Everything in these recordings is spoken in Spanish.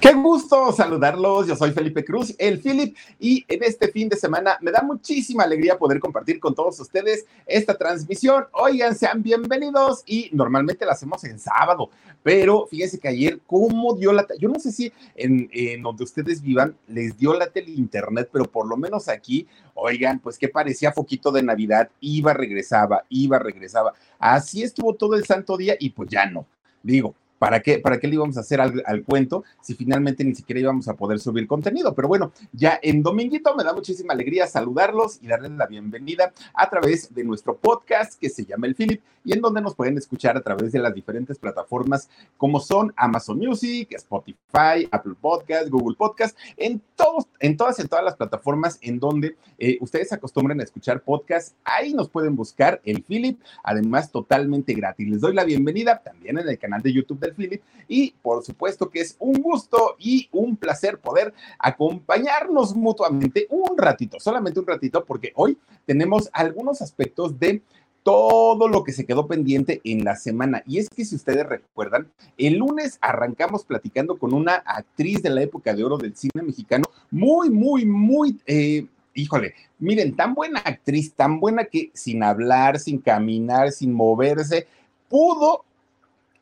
Qué gusto saludarlos. Yo soy Felipe Cruz, el Philip, y en este fin de semana me da muchísima alegría poder compartir con todos ustedes esta transmisión. Oigan, sean bienvenidos y normalmente la hacemos en sábado, pero fíjense que ayer, ¿cómo dio la... Yo no sé si en, donde ustedes vivan les dio la tele internet, pero por lo menos aquí, oigan, pues que parecía foquito de Navidad, iba, regresaba, iba, regresaba. Así estuvo todo el santo día y pues ya no. Digo, ¿Para qué, ¿Para qué le íbamos a hacer al, cuento si finalmente ni siquiera íbamos a poder subir contenido? Pero bueno, ya en Dominguito me da muchísima alegría saludarlos y darles la bienvenida a través de nuestro podcast que se llama El Philip y en donde nos pueden escuchar a través de las diferentes plataformas como son Amazon Music, Spotify, Apple Podcast, Google Podcast, en, todos, en todas, en todas las plataformas en donde eh, ustedes acostumbran a escuchar podcast. Ahí nos pueden buscar El Philip, además totalmente gratis. Les doy la bienvenida también en el canal de YouTube del Philip. Y por supuesto que es un gusto y un placer poder acompañarnos mutuamente un ratito, solamente un ratito, porque hoy tenemos algunos aspectos de todo lo que se quedó pendiente en la semana. Y es que si ustedes recuerdan, el lunes arrancamos platicando con una actriz de la época de oro del cine mexicano, muy, muy, muy... Eh, híjole, miren, tan buena actriz, tan buena que sin hablar, sin caminar, sin moverse, pudo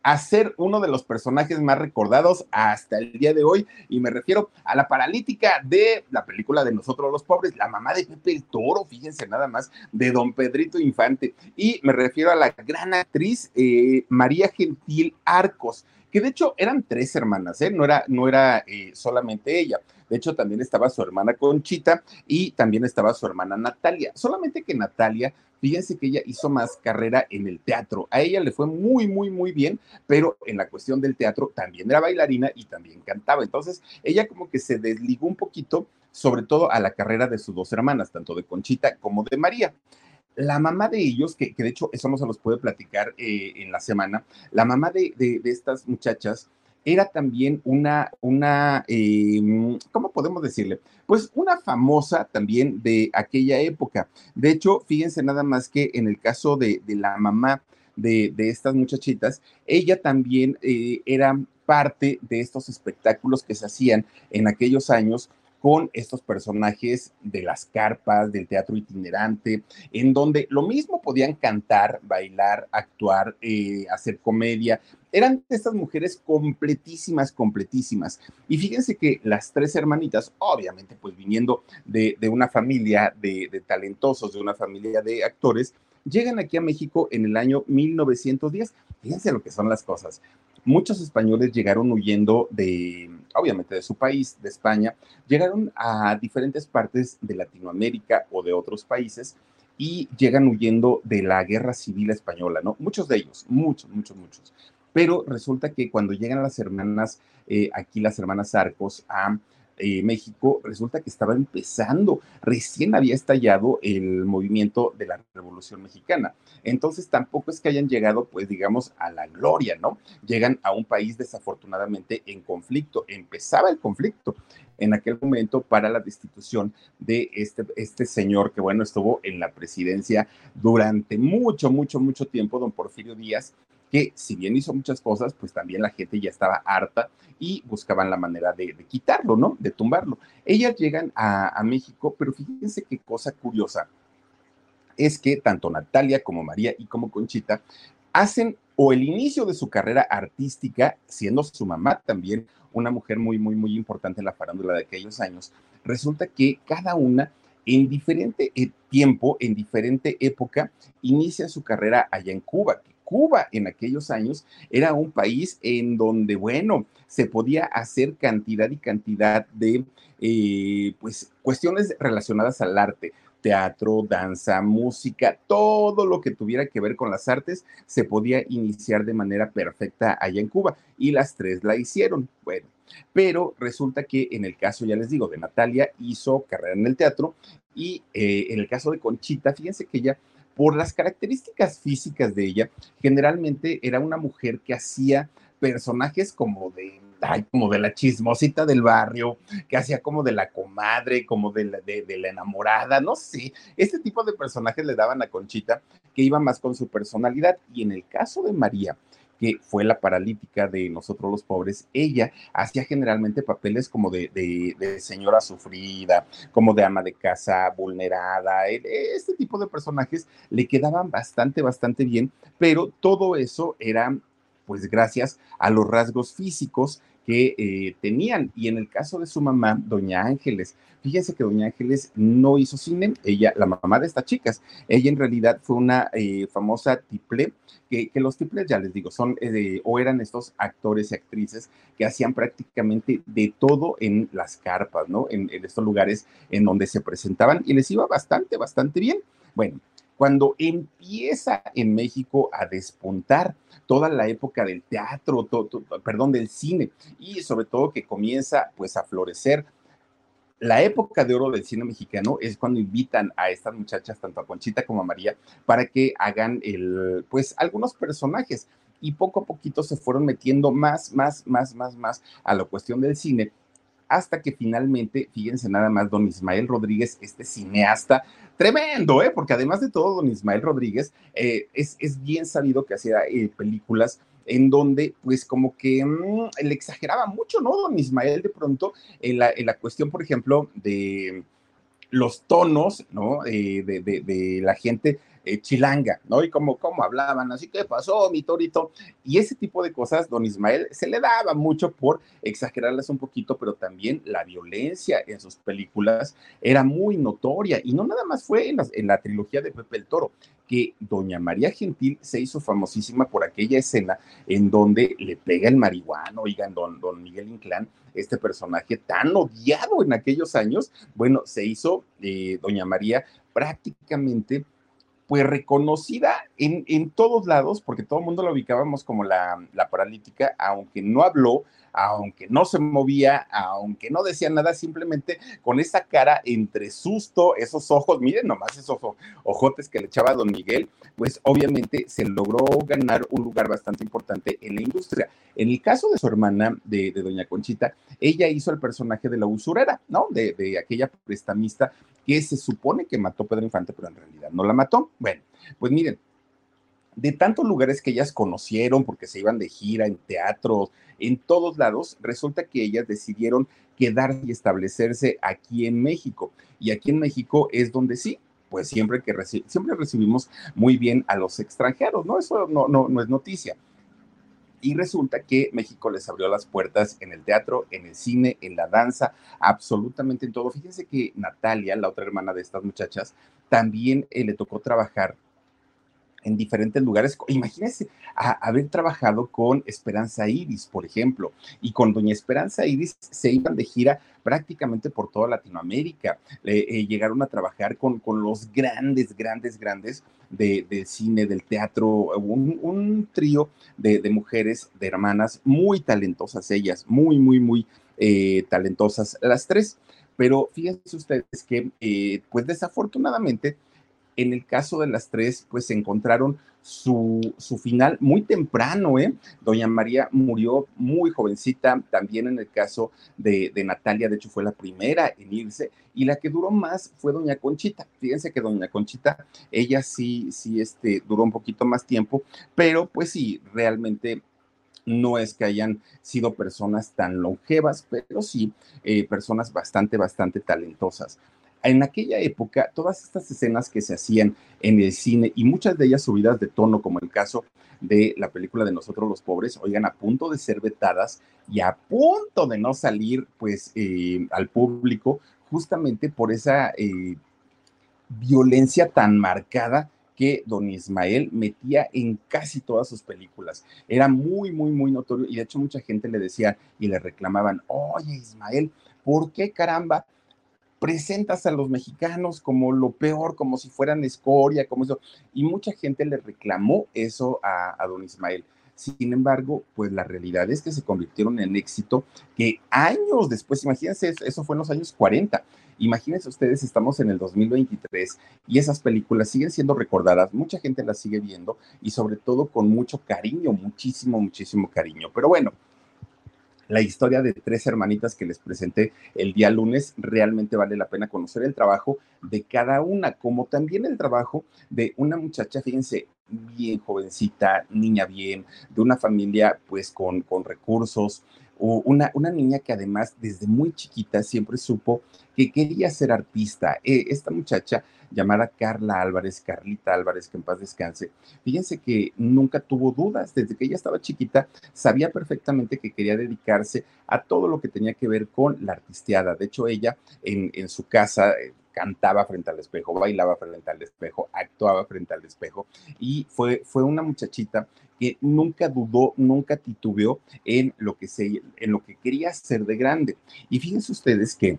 a ser uno de los personajes más recordados hasta el día de hoy. Y me refiero a la paralítica de la película de Nosotros los Pobres, la mamá de Pepe el Toro, fíjense nada más, de don Pedrito Infante. Y me refiero a la gran actriz eh, María Gentil Arcos que de hecho eran tres hermanas, ¿eh? no era, no era eh, solamente ella. De hecho, también estaba su hermana Conchita y también estaba su hermana Natalia. Solamente que Natalia, fíjense que ella hizo más carrera en el teatro. A ella le fue muy, muy, muy bien, pero en la cuestión del teatro también era bailarina y también cantaba. Entonces, ella como que se desligó un poquito, sobre todo a la carrera de sus dos hermanas, tanto de Conchita como de María la mamá de ellos, que, de hecho eso no se los puede platicar eh, en la semana, la mamá de, estas muchachas era también una, una em, ¿cómo podemos decirle? Pues una famosa también de aquella época. De hecho, fíjense nada más que en el caso de, la mamá de, estas muchachitas, ella también eh, era parte de estos espectáculos que se hacían en aquellos años con estos personajes de las carpas, del teatro itinerante, en donde lo mismo podían cantar, bailar, actuar, eh, hacer comedia. Eran estas mujeres completísimas, completísimas. Y fíjense que las tres hermanitas, obviamente, pues viniendo de, una familia de, de talentosos, de una familia de actores, llegan aquí a México en el año 1910. Fíjense lo que son las cosas muchos españoles llegaron huyendo de, obviamente, de su país, de España, llegaron a diferentes partes de Latinoamérica o de otros países y llegan huyendo de la guerra civil española, ¿no? Muchos de ellos, muchos, muchos, muchos. Pero resulta que cuando llegan las hermanas, eh, aquí las hermanas Arcos, a eh, México, resulta que estaba empezando, recién había estallado el movimiento de la Revolución Mexicana. Entonces tampoco es que hayan llegado, pues digamos, a la gloria, ¿no? Llegan a un país desafortunadamente en conflicto. Empezaba el conflicto en aquel momento para la destitución de este, este señor que, bueno, estuvo en la presidencia durante mucho, mucho, mucho tiempo, don Porfirio Díaz, que si bien hizo muchas cosas, pues también la gente ya estaba harta y buscaban la manera de, quitarlo, ¿no? De tumbarlo. Ellas llegan a, México, pero fíjense qué cosa curiosa es que tanto Natalia como María y como Conchita hacen o el inicio de su carrera artística, siendo su mamá también una mujer muy, muy, muy importante en la farándula de aquellos años, resulta que cada una en diferente eh, tiempo, en diferente época, inicia su carrera allá en Cuba. Cuba en aquellos años era un país en donde, bueno, se podía hacer cantidad y cantidad de, eh, pues, cuestiones relacionadas al arte, teatro, danza, música, todo lo que tuviera que ver con las artes se podía iniciar de manera perfecta allá en Cuba y las tres la hicieron. Bueno, pero resulta que en el caso, ya les digo, de Natalia hizo carrera en el teatro y eh, en el caso de Conchita, fíjense que ella, por las características físicas de ella, generalmente era una mujer que hacía personajes como de como de la chismosita del barrio, que hacía como de la comadre, como de la, de, la enamorada, no sé. Este tipo de personajes le daban a Conchita que iba más con su personalidad. Y en el caso de María, que fue la paralítica de nosotros los pobres, ella hacía generalmente papeles como de, señora sufrida, como de ama de casa vulnerada. E, este tipo de personajes le quedaban bastante, bastante bien, pero todo eso era pues gracias a los rasgos físicos que eh, tenían. Y en el caso de su mamá, doña Ángeles, fíjense que doña Ángeles no hizo cine, ella, la mamá de estas chicas, ella en realidad fue una eh, famosa tiple, que, los tiples, ya les digo, son eh, o eran estos actores y actrices que hacían prácticamente de todo en las carpas, ¿no? En, en estos lugares en donde se presentaban y les iba bastante, bastante bien. Bueno, cuando empieza en México a despuntar toda la época del teatro, perdón, del cine, y sobre todo que comienza pues a florecer la época de oro del cine mexicano es cuando invitan a estas muchachas, tanto a Conchita como a María, para que hagan el, pues, algunos personajes. Y poco a poquito se fueron metiendo más, más, más, más, más a la cuestión del cine hasta que finalmente, fíjense nada más, don Ismael Rodríguez, este cineasta tremendo, ¿eh? porque además de todo, don Ismael Rodríguez eh, es, es, bien sabido que hacía eh, películas en donde pues como que mm, le exageraba mucho, ¿no? Don Ismael de pronto en la, en la cuestión, por ejemplo, de los tonos, ¿no? Eh, de, de, de, la gente eh, chilanga, ¿no? Y como, como hablaban, así que pasó, mi torito. Y ese tipo de cosas, don Ismael se le daba mucho por exagerarlas un poquito, pero también la violencia en sus películas era muy notoria. Y no nada más fue en la, en la trilogía de Pepe el Toro, que doña María Gentil se hizo famosísima por aquella escena en donde le pega el marihuano, oigan, don, don Miguel Inclán, este personaje tan odiado en aquellos años, bueno, se hizo eh, doña María prácticamente pues reconocida en, en, todos lados, porque todo el mundo la ubicábamos como la, la, paralítica, aunque no habló, aunque no se movía, aunque no decía nada, simplemente con esa cara entre susto, esos ojos, miren nomás esos ojotes que le echaba don Miguel, pues obviamente se logró ganar un lugar bastante importante en la industria. En el caso de su hermana, de, doña Conchita, ella hizo el personaje de la usurera, ¿no? De, de aquella prestamista que se supone que mató Pedro Infante, pero en realidad no la mató. Bueno, pues miren, de tantos lugares que ellas conocieron, porque se iban de gira en teatros, en todos lados, resulta que ellas decidieron quedar y establecerse aquí en México. Y aquí en México es donde sí, pues siempre que siempre recibimos muy bien a los extranjeros, ¿no? Eso no, no, no es noticia. Y resulta que México les abrió las puertas en el teatro, en el cine, en la danza, absolutamente en todo. Fíjense que Natalia, la otra hermana de estas muchachas, también eh, le tocó trabajar en diferentes lugares. Imagínense haber trabajado con Esperanza Iris, por ejemplo, y con Doña Esperanza Iris se iban de gira prácticamente por toda Latinoamérica. Eh, llegaron a trabajar con, con, los grandes, grandes, grandes del cine, del teatro, un, un trío de, de, mujeres, de hermanas, muy talentosas ellas, muy, muy, muy eh, talentosas las tres. Pero fíjense ustedes que, eh, pues desafortunadamente, en el caso de las tres, pues se encontraron su, su, final muy temprano, ¿eh? Doña María murió muy jovencita, también en el caso de, de, Natalia, de hecho fue la primera en irse, y la que duró más fue Doña Conchita. Fíjense que Doña Conchita, ella sí, sí, este, duró un poquito más tiempo, pero pues sí, realmente no es que hayan sido personas tan longevas, pero sí eh, personas bastante, bastante talentosas. En aquella época, todas estas escenas que se hacían en el cine y muchas de ellas subidas de tono, como el caso de la película de Nosotros los Pobres, oigan, a punto de ser vetadas y a punto de no salir pues eh, al público justamente por esa eh, violencia tan marcada que don Ismael metía en casi todas sus películas. Era muy, muy, muy notorio y de hecho mucha gente le decía y le reclamaban, oye Ismael, ¿por qué caramba presentas a los mexicanos como lo peor, como si fueran escoria, como eso. Y mucha gente le reclamó eso a, don Ismael. Sin embargo, pues la realidad es que se convirtieron en éxito que años después, imagínense, eso fue en los años 40. Imagínense ustedes, estamos en el 2023 y esas películas siguen siendo recordadas, mucha gente las sigue viendo y sobre todo con mucho cariño, muchísimo, muchísimo cariño. Pero bueno, la historia de tres hermanitas que les presenté el día lunes, realmente vale la pena conocer el trabajo de cada una, como también el trabajo de una muchacha, fíjense, bien jovencita, niña bien, de una familia pues con, con recursos, una, una niña que además desde muy chiquita siempre supo que quería ser artista. Eh, esta muchacha llamada Carla Álvarez, Carlita Álvarez, que en paz descanse, fíjense que nunca tuvo dudas, desde que ella estaba chiquita, sabía perfectamente que quería dedicarse a todo lo que tenía que ver con la artisteada. De hecho, ella en, en su casa eh, cantaba frente al espejo, bailaba frente al espejo, actuaba frente al espejo y fue, fue una muchachita que nunca dudó, nunca titubeó en lo que se, en lo que quería ser de grande. Y fíjense ustedes que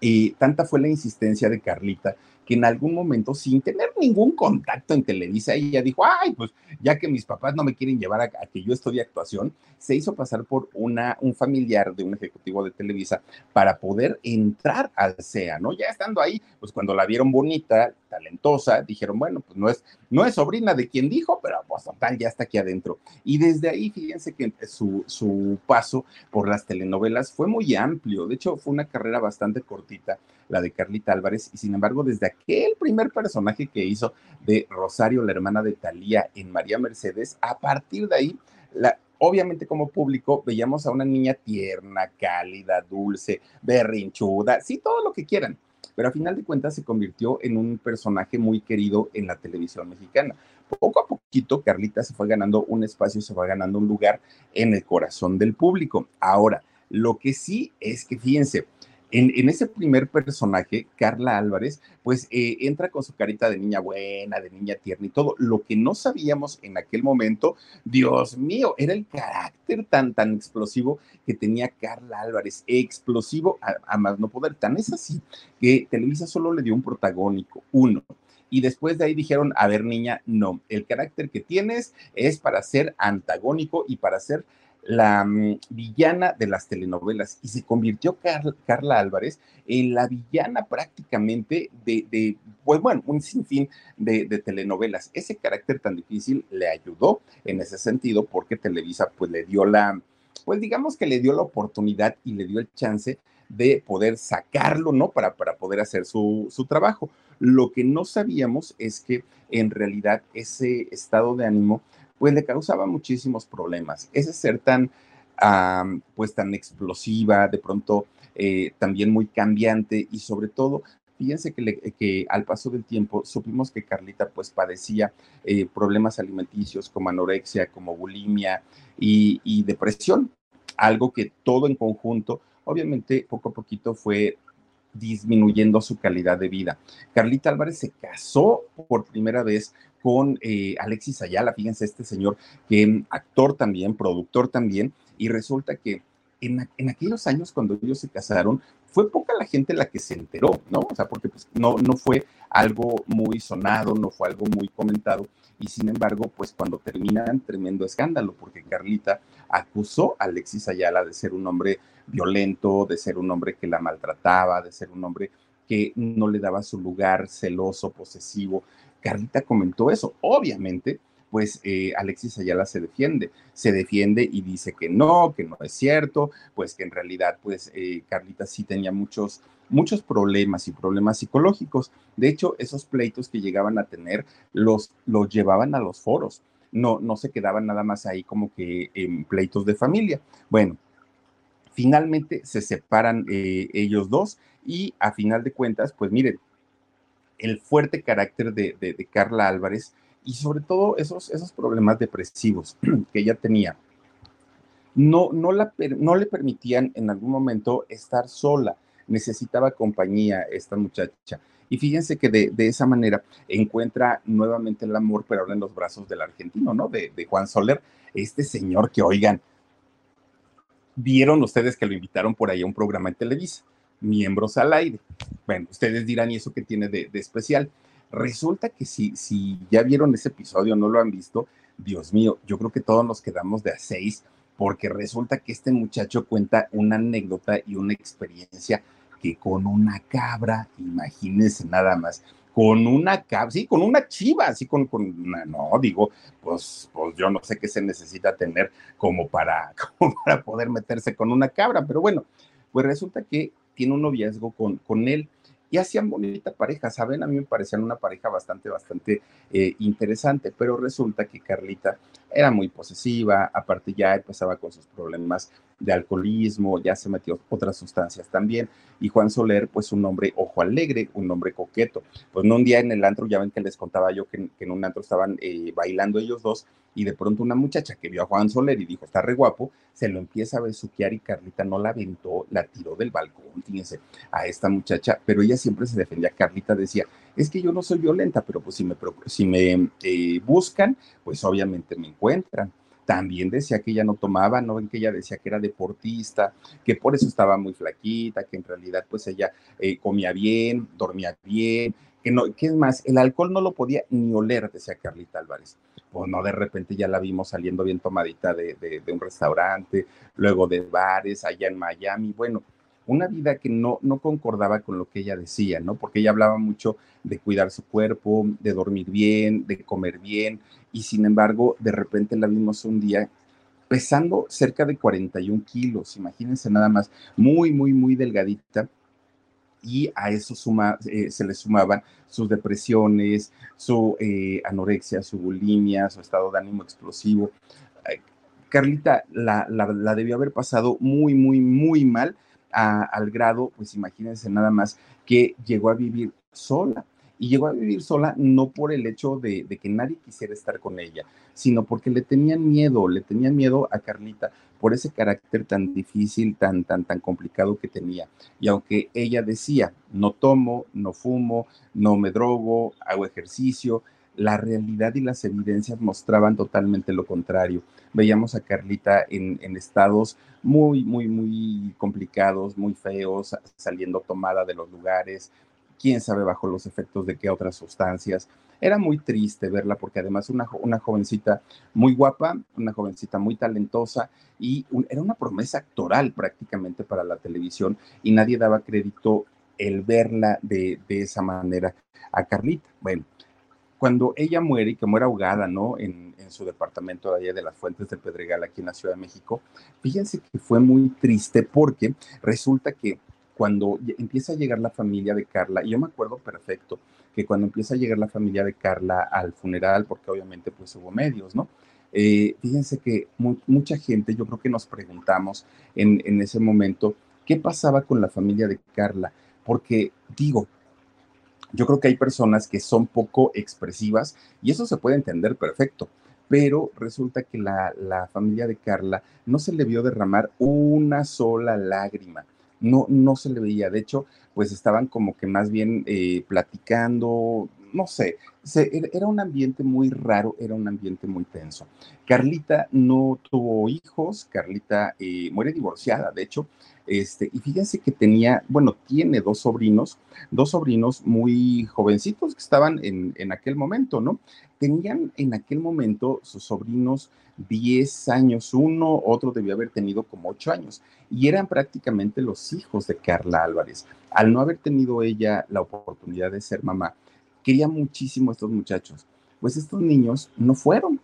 Y tanta fue la insistencia de Carlita que en algún momento, sin tener ningún contacto en Televisa, ella dijo, ay, pues ya que mis papás no me quieren llevar a, que yo estudie actuación, se hizo pasar por una, un familiar de un ejecutivo de Televisa para poder entrar al CEA, ¿no? Ya estando ahí, pues cuando la vieron bonita, talentosa, dijeron, bueno, pues no es, no es sobrina de quien dijo, pero pues total, ya está aquí adentro. Y desde ahí, fíjense que su, su paso por las telenovelas fue muy amplio, de hecho fue una carrera bastante cortita la de Carlita Álvarez, y sin embargo, desde aquel primer personaje que hizo de Rosario, la hermana de Talía en María Mercedes, a partir de ahí, obviamente como público veíamos a una niña tierna, cálida, dulce, berrinchuda, sí, todo lo que quieran, pero a final de cuentas se convirtió en un personaje muy querido en la televisión mexicana. Poco a poquito, Carlita se fue ganando un espacio, se fue ganando un lugar en el corazón del público. Ahora, lo que sí es que fíjense, en, ese primer personaje, Carla Álvarez, pues eh, entra con su carita de niña buena, de niña tierna y todo. Lo que no sabíamos en aquel momento, Dios mío, era el carácter tan, tan explosivo que tenía Carla Álvarez. Explosivo a, más no poder. Tan es así que Televisa solo le dio un protagónico, uno y después de ahí dijeron, a ver niña, no, el carácter que tienes es para ser antagónico y para ser la mm, villana de las telenovelas y se convirtió Carla Álvarez en la villana prácticamente de, pues bueno, un sinfín de, de, telenovelas. Ese carácter tan difícil le ayudó en ese sentido porque Televisa pues le dio la, pues digamos que le dio la oportunidad y le dio el chance de poder sacarlo, ¿no? Para, para poder hacer su, su trabajo. Lo que no sabíamos es que en realidad ese estado de ánimo pues le causaba muchísimos problemas. Ese ser tan, pues tan explosiva, de pronto eh, también muy cambiante y sobre todo fíjense que, que, al paso del tiempo supimos que Carlita pues padecía eh, problemas alimenticios como anorexia, como bulimia y, y, depresión, algo que todo en conjunto, obviamente poco a poquito fue disminuyendo su calidad de vida. Carlita Álvarez se casó por primera vez con eh, Alexis Ayala, fíjense, este señor que mm, actor también, productor también, y resulta que en, aquellos años cuando ellos se casaron, fue poca la gente la que se enteró, ¿no? O sea, porque pues, no, no fue algo muy sonado, no fue algo muy comentado, y sin embargo, pues cuando terminan, tremendo escándalo, porque Carlita acusó a Alexis Ayala de ser un hombre violento, de ser un hombre que la maltrataba, de ser un hombre que no le daba su lugar, celoso, posesivo. Carlita comentó eso. Obviamente, pues eh, Alexis Ayala se defiende, se defiende y dice que no, que no es cierto, pues que en realidad, pues eh, Carlita sí tenía muchos, muchos problemas y problemas psicológicos. De hecho, esos pleitos que llegaban a tener los, los llevaban a los foros. No, no se quedaban nada más ahí como que en pleitos de familia. Bueno, finalmente se separan eh, ellos dos y a final de cuentas, pues miren, el fuerte carácter de, de Carla Álvarez y sobre todo esos, esos problemas depresivos que ella tenía, no, no, la, no le permitían en algún momento estar sola, necesitaba compañía esta muchacha. Y fíjense que de, de, esa manera encuentra nuevamente el amor, pero ahora en los brazos del argentino, ¿no? De, de, Juan Soler, este señor que, oigan, vieron ustedes que lo invitaron por ahí a un programa en Televisa, miembros al aire. Bueno, ustedes dirán, ¿y eso qué tiene de, de especial? Resulta que si, si ya vieron ese episodio, no lo han visto, Dios mío, yo creo que todos nos quedamos de a seis, porque resulta que este muchacho cuenta una anécdota y una experiencia que con una cabra, imagínense nada más, con una cabra, sí, con una chiva, así con, con una, no, digo, pues, pues yo no sé qué se necesita tener como para, para poder meterse con una cabra, pero bueno, pues resulta que tiene un noviazgo con, con él y hacían bonita pareja, ¿saben? A mí me parecían una pareja bastante, bastante eh, interesante, pero resulta que Carlita era muy posesiva, aparte ya empezaba con sus problemas de alcoholismo, ya se metió otras sustancias también, y Juan Soler, pues un hombre ojo alegre, un hombre coqueto, pues no un día en el antro, ya ven que les contaba yo que, en un antro estaban eh, bailando ellos dos, y de pronto una muchacha que vio a Juan Soler y dijo, está re guapo, se lo empieza a besuquear y Carlita no la aventó, la tiró del balcón, fíjense, a esta muchacha, pero ella siempre se defendía, Carlita decía, es que yo no soy violenta, pero pues si me, si me eh, buscan, pues obviamente me encuentran. También decía que ella no tomaba, no ven que ella decía que era deportista, que por eso estaba muy flaquita, que en realidad pues ella eh, comía bien, dormía bien, que no, ¿qué es más? El alcohol no lo podía ni oler, decía Carlita Álvarez. Pues no, de repente ya la vimos saliendo bien tomadita de, de, de un restaurante, luego de bares allá en Miami, bueno, una vida que no, no concordaba con lo que ella decía, ¿no? Porque ella hablaba mucho de cuidar su cuerpo, de dormir bien, de comer bien, y sin embargo, de repente la vimos un día pesando cerca de 41 kilos, imagínense nada más, muy, muy, muy delgadita, y a eso eh, se le sumaban sus depresiones, su eh, anorexia, su bulimia, su estado de ánimo explosivo. Carlita la, la, la, debió haber pasado muy, muy, muy mal al grado, pues imagínense nada más, que llegó a vivir sola. Y llegó a vivir sola no por el hecho de, que nadie quisiera estar con ella, sino porque le tenían miedo, le tenían miedo a Carlita por ese carácter tan difícil, tan, tan, tan complicado que tenía. Y aunque ella decía, no tomo, no fumo, no me drogo, hago ejercicio, la realidad y las evidencias mostraban totalmente lo contrario. Veíamos a Carlita en, estados muy, muy, muy complicados, muy feos, saliendo tomada de los lugares, quién sabe bajo los efectos de qué otras sustancias. Era muy triste verla porque además una, una jovencita muy guapa, una jovencita muy talentosa y era una promesa actoral prácticamente para la televisión y nadie daba crédito el verla de, de esa manera a Carlita. Bueno, cuando ella muere y que muere ahogada, ¿no? En, en, su departamento de allá de las Fuentes del Pedregal, aquí en la Ciudad de México, fíjense que fue muy triste porque resulta que cuando empieza a llegar la familia de Carla, y yo me acuerdo perfecto que cuando empieza a llegar la familia de Carla al funeral, porque obviamente pues hubo medios, ¿no? Eh, fíjense que mu mucha gente, yo creo que nos preguntamos en, en ese momento, ¿qué pasaba con la familia de Carla? Porque digo, yo creo que hay personas que son poco expresivas y eso se puede entender perfecto, pero resulta que la, la, familia de Carla no se le vio derramar una sola lágrima. No, no se le veía. De hecho, pues estaban como que más bien eh, platicando, no sé, era un ambiente muy raro, era un ambiente muy tenso. Carlita no tuvo hijos, Carlita eh, muere divorciada, de hecho, este, y fíjense que tenía, bueno, tiene dos sobrinos, dos sobrinos muy jovencitos que estaban en, en aquel momento, ¿no? Tenían en aquel momento sus sobrinos 10 años, uno, otro debió haber tenido como 8 años, y eran prácticamente los hijos de Carla Álvarez. Al no haber tenido ella la oportunidad de ser mamá, quería muchísimo a estos muchachos. Pues estos niños no fueron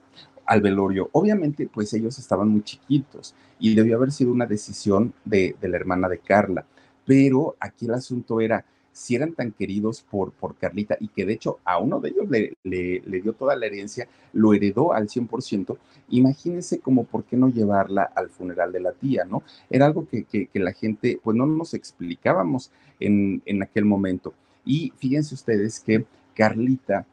al velorio. Obviamente, pues ellos estaban muy chiquitos y debió haber sido una decisión de, la hermana de Carla. Pero aquí el asunto era, si eran tan queridos por, Carlita y que de hecho a uno de ellos le, dio toda la herencia, lo heredó al 100%, imagínense como por qué no llevarla al funeral de la tía, ¿no? Era algo que, la gente, pues no nos explicábamos en aquel momento. Y fíjense ustedes que Carlita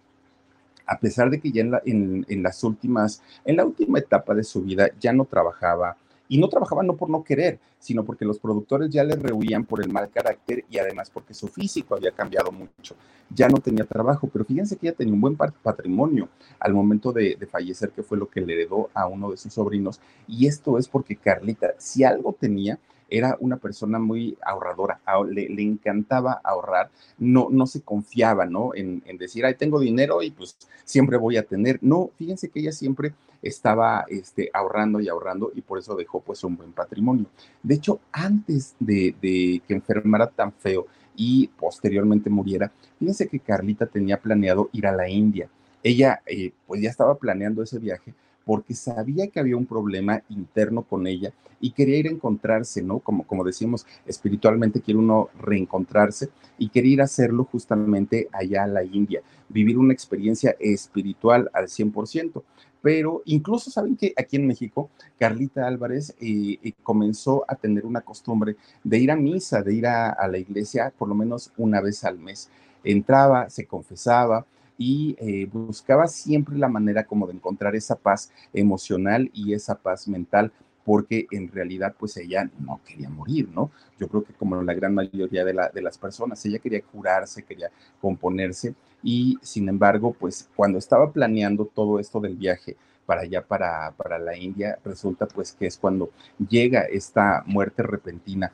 a pesar de que ya en, las últimas, en la última etapa de su vida ya no trabajaba, y no trabajaba no por no querer, sino porque los productores ya le rehuían por el mal carácter y además porque su físico había cambiado mucho. Ya no tenía trabajo, pero fíjense que ella tenía un buen patrimonio al momento de, de fallecer, que fue lo que le heredó a uno de sus sobrinos. Y esto es porque Carlita, si algo tenía, era una persona muy ahorradora, le, encantaba ahorrar, no, no se confiaba, ¿no? En, decir, ay, tengo dinero y pues siempre voy a tener. No, fíjense que ella siempre estaba este, ahorrando y ahorrando y por eso dejó pues un buen patrimonio. De hecho, antes de, que enfermara tan feo y posteriormente muriera, fíjense que Carlita tenía planeado ir a la India. Ella eh, pues ya estaba planeando ese viaje porque sabía que había un problema interno con ella y quería ir a encontrarse, ¿no? Como, como decimos, espiritualmente quiere uno reencontrarse y quería ir a hacerlo justamente allá a la India, vivir una experiencia espiritual al 100%. Pero incluso saben que aquí en México, Carlita Álvarez eh, eh, comenzó a tener una costumbre de ir a misa, de ir a la iglesia por lo menos una vez al mes. Entraba, se confesaba, y eh, buscaba siempre la manera como de encontrar esa paz emocional y esa paz mental porque en realidad pues ella no quería morir, ¿no? Yo creo que como la gran mayoría de, de las personas, ella quería curarse, quería componerse y sin embargo pues cuando estaba planeando todo esto del viaje para allá, para, para la India, resulta pues que es cuando llega esta muerte repentina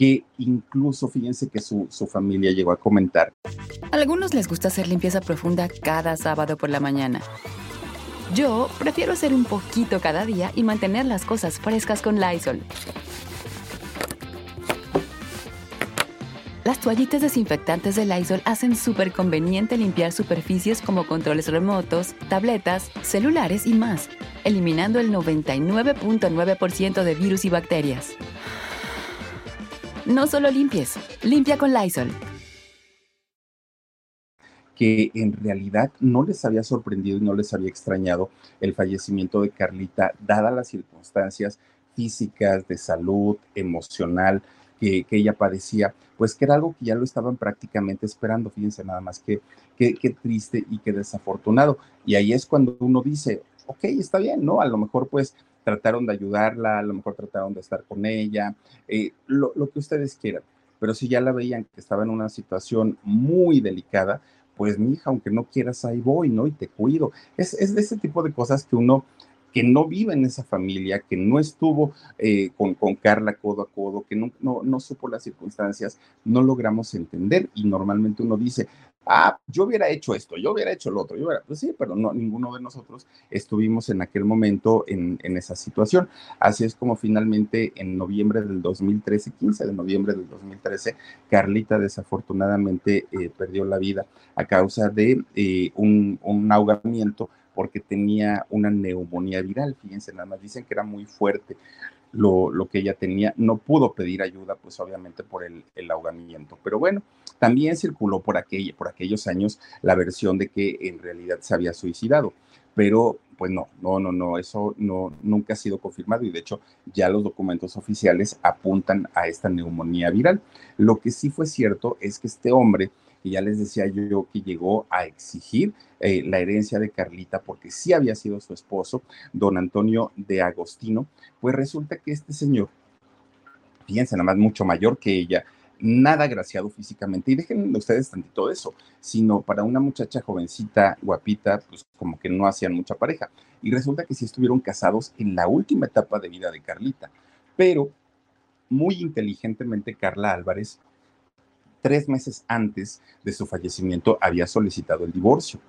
que incluso fíjense que su, familia llegó a comentar. Algunos les gusta hacer limpieza profunda cada sábado por la mañana. Yo prefiero hacer un poquito cada día y mantener las cosas frescas con Lysol. Las toallitas desinfectantes de Lysol hacen súper conveniente limpiar superficies como controles remotos, tabletas, celulares y más, eliminando el 99.9% de virus y bacterias. No solo limpies, limpia con Lysol. Que en realidad no les había sorprendido y no les había extrañado el fallecimiento de Carlita, dadas las circunstancias físicas, de salud, emocional que, ella padecía, pues que era algo que ya lo estaban prácticamente esperando. Fíjense nada más que qué triste y qué desafortunado. Y ahí es cuando uno dice, ok, está bien, ¿no? A lo mejor pues trataron de ayudarla, a lo mejor trataron de estar con ella, eh, lo, que ustedes quieran. Pero si ya la veían que estaba en una situación muy delicada, pues mi hija, aunque no quieras, ahí voy, ¿no? Y te cuido. Es, es de ese tipo de cosas que uno que no vive en esa familia, que no estuvo eh, con, con, Carla codo a codo, que no, no, no, supo las circunstancias, no logramos entender y normalmente uno dice, ah, yo hubiera hecho esto, yo hubiera hecho lo otro, yo hubiera, pues sí, pero no, ninguno de nosotros estuvimos en aquel momento en, esa situación. Así es como finalmente en noviembre del 2013, 15 de noviembre del 2013, Carlita desafortunadamente eh, perdió la vida a causa de eh, un, un ahogamiento porque tenía una neumonía viral. Fíjense, nada más dicen que era muy fuerte lo, lo que ella tenía. No pudo pedir ayuda, pues obviamente por el, el ahogamiento. Pero bueno, también circuló por, aquel, por aquellos años la versión de que en realidad se había suicidado. Pero pues no, no, no, no, eso no, nunca ha sido confirmado y de hecho ya los documentos oficiales apuntan a esta neumonía viral. Lo que sí fue cierto es que este hombre y ya les decía yo que llegó a exigir eh, la herencia de Carlita porque sí había sido su esposo, don Antonio de Agostino, pues resulta que este señor, fíjense nada más, mucho mayor que ella, nada agraciado físicamente. Y dejen ustedes tantito eso, sino para una muchacha jovencita, guapita, pues como que no hacían mucha pareja. Y resulta que sí estuvieron casados en la última etapa de vida de Carlita. Pero muy inteligentemente Carla Álvarez, tres meses antes de su fallecimiento, había solicitado el divorcio.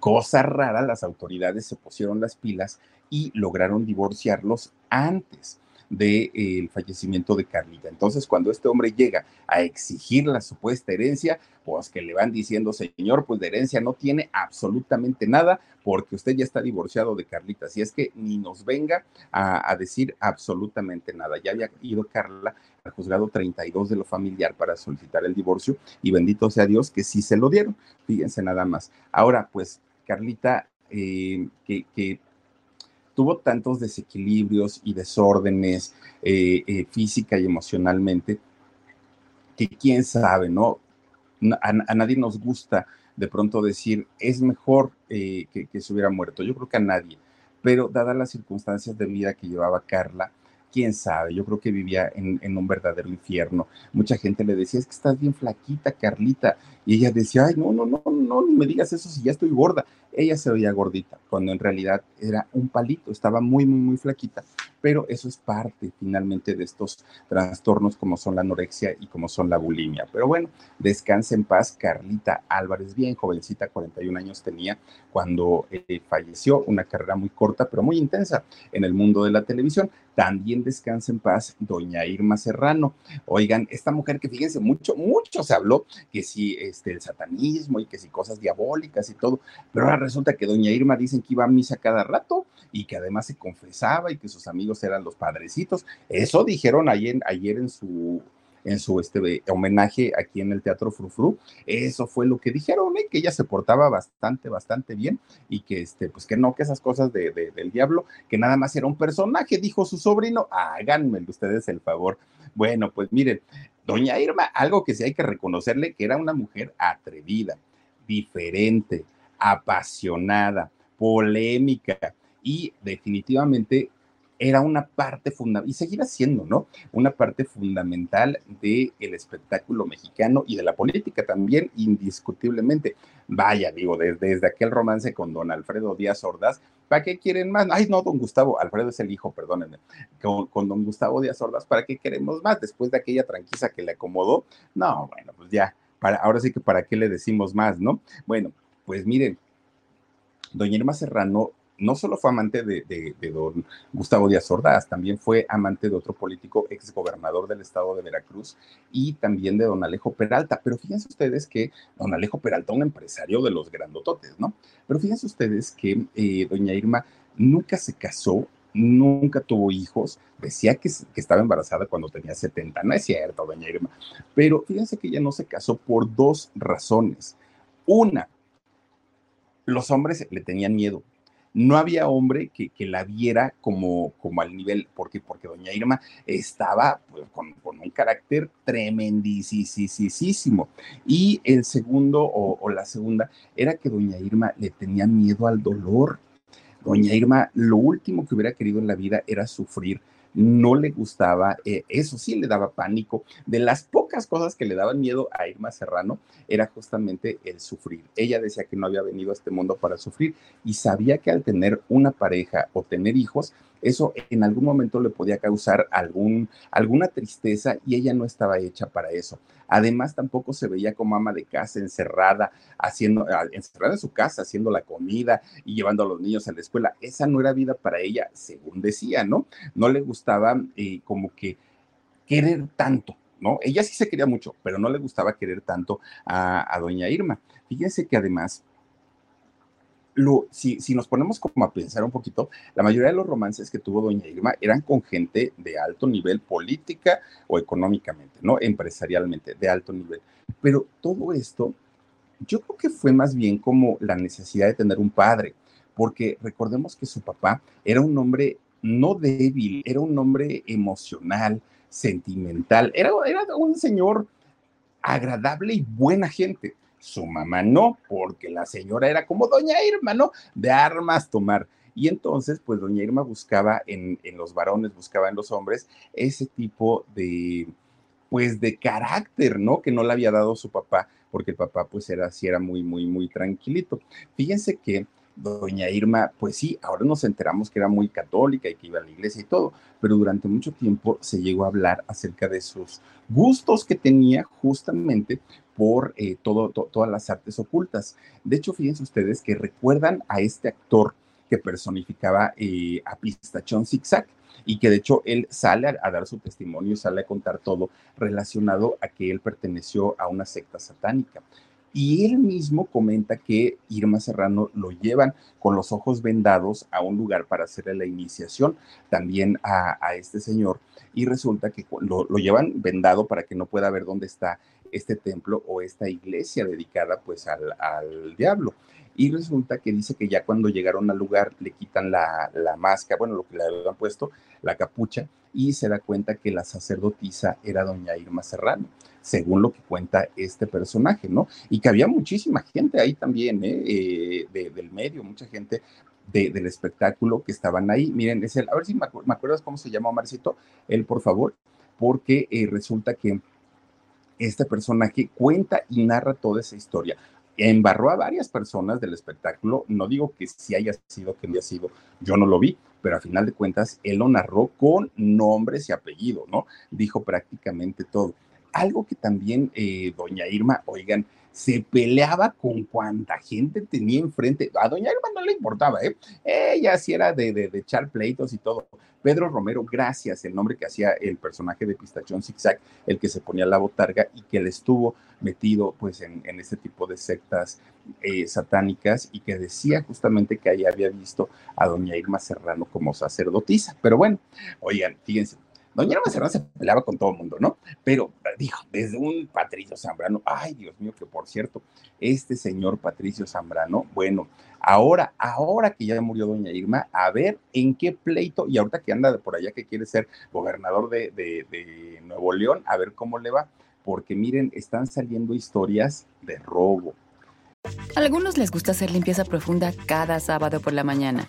Cosa rara, las autoridades se pusieron las pilas y lograron divorciarlos antes del de, fallecimiento de Carlita. Entonces, cuando este hombre llega a exigir la supuesta herencia, pues que le van diciendo, señor, pues de herencia no tiene absolutamente nada porque usted ya está divorciado de Carlita. Así es que ni nos venga a, a decir absolutamente nada. Ya había ido Carla al juzgado 32 de lo familiar para solicitar el divorcio y bendito sea Dios que sí se lo dieron. Fíjense nada más. Ahora, pues Carlita, eh, que, que tuvo tantos desequilibrios y desórdenes eh, eh, física y emocionalmente, que quién sabe, ¿no? A, a, nadie nos gusta de pronto decir, es mejor eh, que, que, se hubiera muerto. Yo creo que a nadie. Pero dadas las circunstancias de vida que llevaba Carla, quién sabe, yo creo que vivía en, en, un verdadero infierno. Mucha gente le decía, es que estás bien flaquita, Carlita. Y ella decía, ay, no, no, no, no, ni me digas eso si ya estoy gorda. Ella se veía gordita, cuando en realidad era un palito, estaba muy, muy, muy flaquita. Pero eso es parte finalmente de estos trastornos como son la anorexia y como son la bulimia. Pero bueno, descanse en paz, Carlita Álvarez, bien jovencita, 41 años tenía cuando eh, falleció, una carrera muy corta, pero muy intensa en el mundo de la televisión. También descansa en paz doña Irma Serrano. Oigan, esta mujer que fíjense, mucho, mucho se habló que si este, el satanismo y que si cosas diabólicas y todo, pero ahora resulta que doña Irma dicen que iba a misa cada rato y que además se confesaba y que sus amigos eran los padrecitos. Eso dijeron ayer, ayer en su en su este, homenaje aquí en el Teatro Frufru. Eso fue lo que dijeron, ¿eh? que ella se portaba bastante, bastante bien y que, este, pues que no, que esas cosas de, de, del diablo, que nada más era un personaje, dijo su sobrino, háganme ustedes el favor. Bueno, pues miren, doña Irma, algo que sí hay que reconocerle, que era una mujer atrevida, diferente, apasionada, polémica y definitivamente era una parte fundamental, y seguirá siendo, ¿no? Una parte fundamental del el espectáculo mexicano y de la política también, indiscutiblemente. Vaya, digo, desde, desde aquel romance con don Alfredo Díaz Ordaz, ¿para qué quieren más? Ay, no, don Gustavo, Alfredo es el hijo, perdónenme, con, con don Gustavo Díaz Ordaz, ¿para qué queremos más? Después de aquella tranquila que le acomodó, no, bueno, pues ya, ahora sí que para qué le decimos más, ¿no? Bueno, pues miren, doña Irma Serrano no solo fue amante de, don Gustavo Díaz Ordaz, también fue amante de otro político exgobernador del estado de Veracruz y también de don Alejo Peralta. Pero fíjense ustedes que don Alejo Peralta, un empresario de los grandototes, ¿no? Pero fíjense ustedes que eh, doña Irma nunca se casó, nunca tuvo hijos, decía que, que, estaba embarazada cuando tenía 70, no es cierto, doña Irma, pero fíjense que ella no se casó por dos razones. Una, los hombres le tenían miedo, no había hombre que, que, la viera como, como al nivel, porque, doña Irma estaba pues, con, con, un carácter tremendísimo. Y el segundo o, o la segunda era que doña Irma le tenía miedo al dolor. Doña Irma, lo último que hubiera querido en la vida era sufrir no le gustaba, eh, eso sí le daba pánico. De las pocas cosas que le daban miedo a Irma Serrano era justamente el sufrir. Ella decía que no había venido a este mundo para sufrir y sabía que al tener una pareja o tener hijos, eso en algún momento le podía causar algún, alguna tristeza y ella no estaba hecha para eso. Además, tampoco se veía como ama de casa encerrada, haciendo, ah, encerrada en su casa, haciendo la comida y llevando a los niños a la escuela. Esa no era vida para ella, según decía, ¿no? No le gustaba eh, como que querer tanto, ¿no? Ella sí se quería mucho, pero no le gustaba querer tanto a, a doña Irma. Fíjense que además si, nos ponemos como a pensar un poquito, la mayoría de los romances que tuvo doña Irma eran con gente de alto nivel política o económicamente, ¿no? Empresarialmente, de alto nivel. Pero todo esto, yo creo que fue más bien como la necesidad de tener un padre, porque recordemos que su papá era un hombre no débil, era un hombre emocional, sentimental, era, era un señor agradable y buena gente su mamá no, porque la señora era como doña Irma, ¿no? De armas tomar. Y entonces, pues doña Irma buscaba en, en los varones, buscaba en los hombres ese tipo de, pues de carácter, ¿no? Que no le había dado su papá, porque el papá pues era así, era muy, muy, muy tranquilito. Fíjense que doña Irma, pues sí, ahora nos enteramos que era muy católica y que iba a la iglesia y todo, pero durante mucho tiempo se llegó a hablar acerca de sus gustos que tenía justamente por eh, todas las artes ocultas. De hecho, fíjense ustedes que recuerdan a este actor que personificaba eh, a Pistachón Zigzag y que de hecho él sale a, dar su testimonio, sale a contar todo relacionado a que él perteneció a una secta satánica. Y él mismo comenta que Irma Serrano lo llevan con los ojos vendados a un lugar para hacerle la iniciación también a, este señor. Y resulta que lo, lo, llevan vendado para que no pueda ver dónde está este templo o esta iglesia dedicada pues al, al diablo. Y resulta que dice que ya cuando llegaron al lugar le quitan la, la máscara, bueno, lo que le habían puesto, la capucha, y se da cuenta que la sacerdotisa era doña Irma Serrano según lo que cuenta este personaje, ¿no? Y que había muchísima gente ahí también, ¿eh? eh del medio, mucha gente del espectáculo que estaban ahí. Miren, es el, a ver si me, acuerdas cómo se llama Marcito, él, por favor, porque eh, resulta que este personaje cuenta y narra toda esa historia. Embarró a varias personas del espectáculo, no digo que si haya sido, que no haya sido, yo no lo vi, pero a final de cuentas él lo narró con nombres y apellido, ¿no? Dijo prácticamente todo algo que también eh, doña Irma, oigan, se peleaba con cuanta gente tenía enfrente. A doña Irma no le importaba, ¿eh? Ella sí era de, de, echar pleitos y todo. Pedro Romero, gracias, el nombre que hacía el personaje de Pistachón Zigzag, el que se ponía la botarga y que le estuvo metido pues en, en este tipo de sectas eh, satánicas y que decía justamente que ahí había visto a doña Irma Serrano como sacerdotisa. Pero bueno, oigan, fíjense, Doña Irma Serrano se peleaba con todo el mundo, ¿no? Pero dijo, desde un Patricio Zambrano, ay Dios mío, que por cierto, este señor Patricio Zambrano, bueno, ahora, ahora que ya murió Doña Irma, a ver en qué pleito, y ahorita que anda por allá que quiere ser gobernador de, de Nuevo León, a ver cómo le va, porque miren, están saliendo historias de robo. A algunos les gusta hacer limpieza profunda cada sábado por la mañana.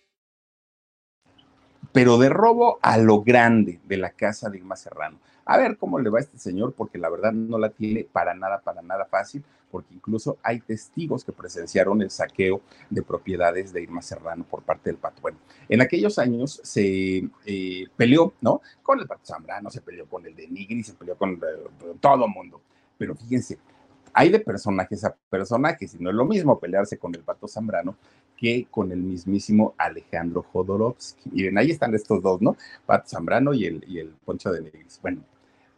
pero de robo a lo grande de la casa de Irma Serrano. A ver cómo le va este señor, porque la verdad no la tiene para nada, para nada fácil, porque incluso hay testigos que presenciaron el saqueo de propiedades de Irma Serrano por parte del Pato. Bueno, en aquellos años se eh, peleó, ¿no? Con el Pato Zambrano, se peleó con el de Nigri, se peleó con eh, todo el mundo. Pero fíjense, hay de personajes a personajes, y no es lo mismo pelearse con el Pato Zambrano que con el mismísimo Alejandro Jodorowsky. Miren, ahí están estos dos, ¿no? Pato Zambrano y el, y el Poncho de Negris. Bueno,